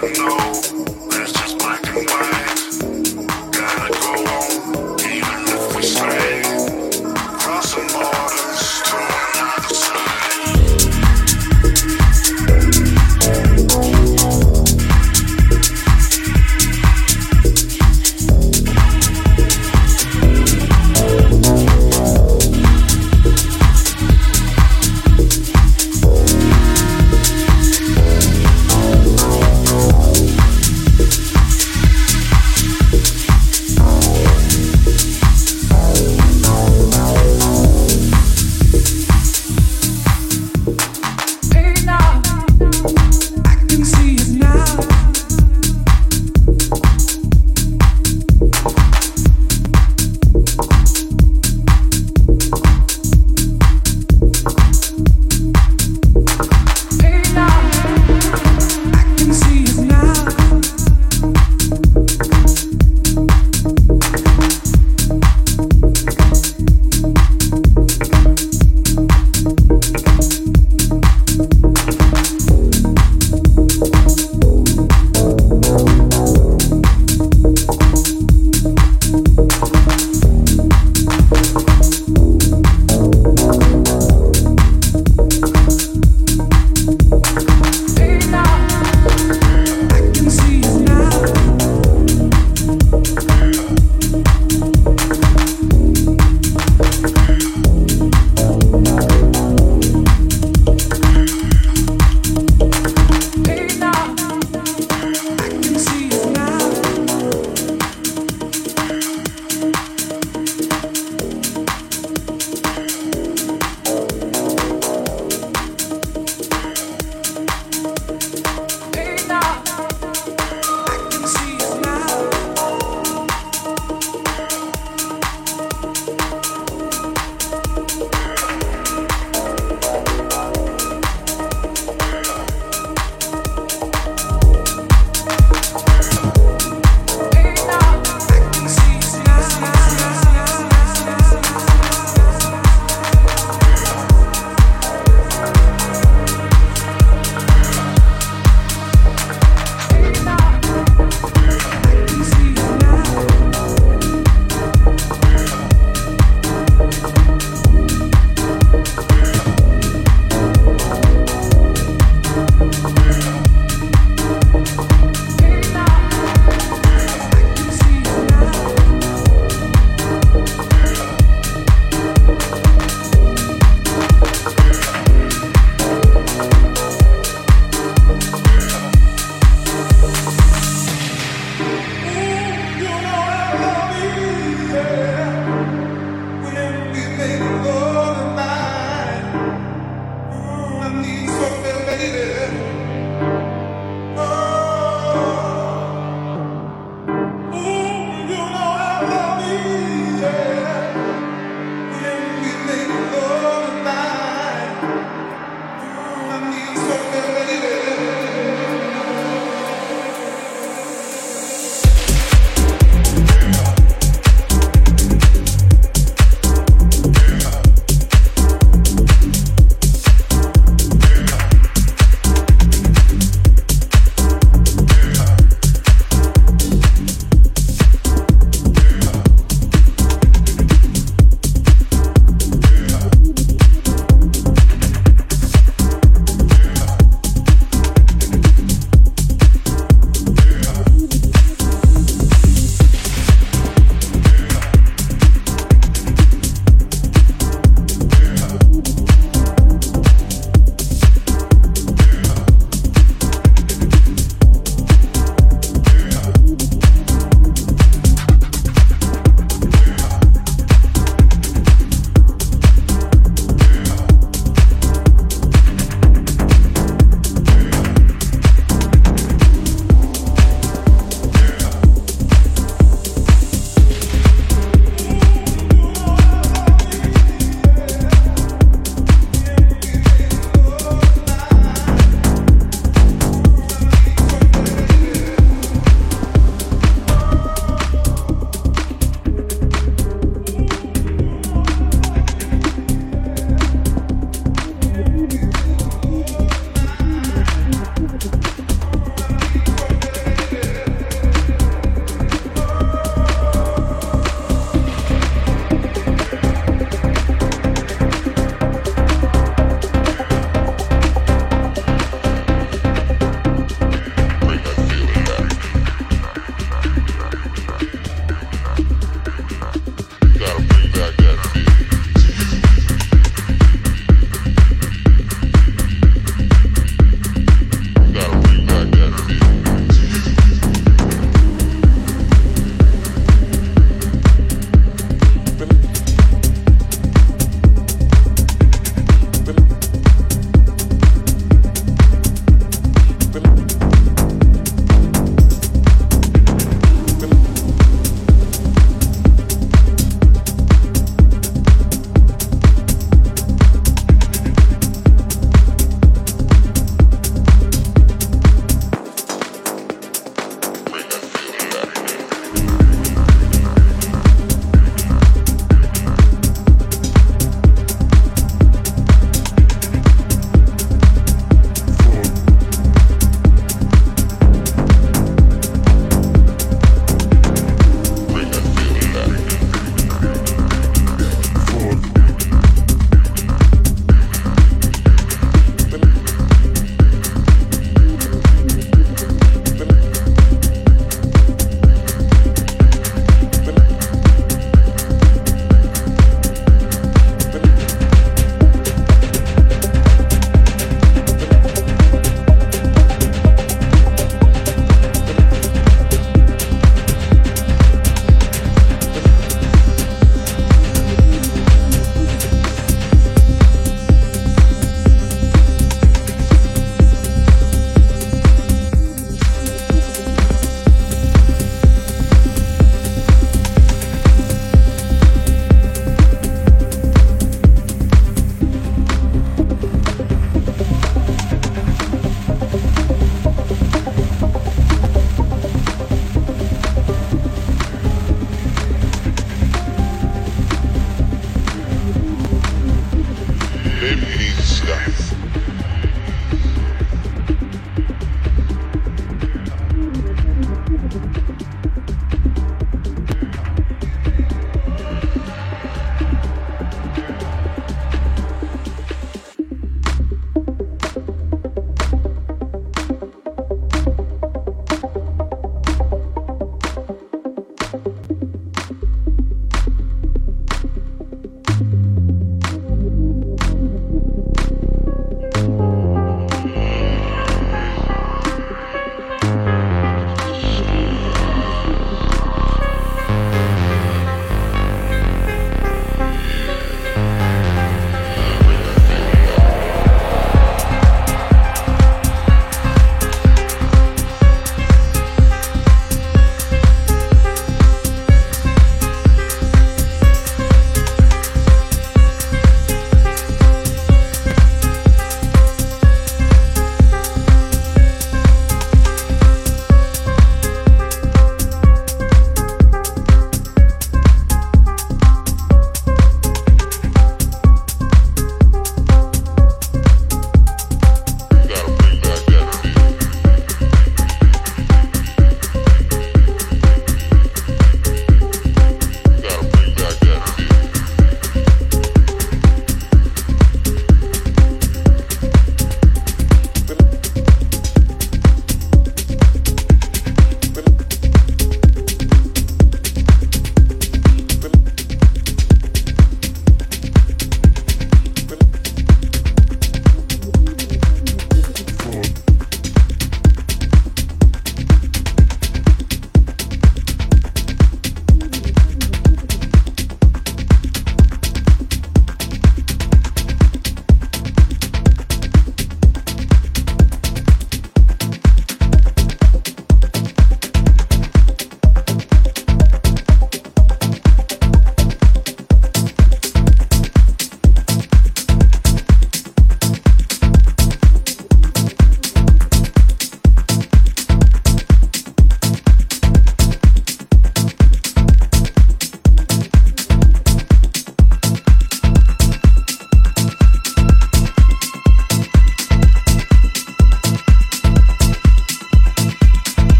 Crossing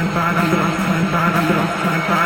and bad and bad and bad and bad and bad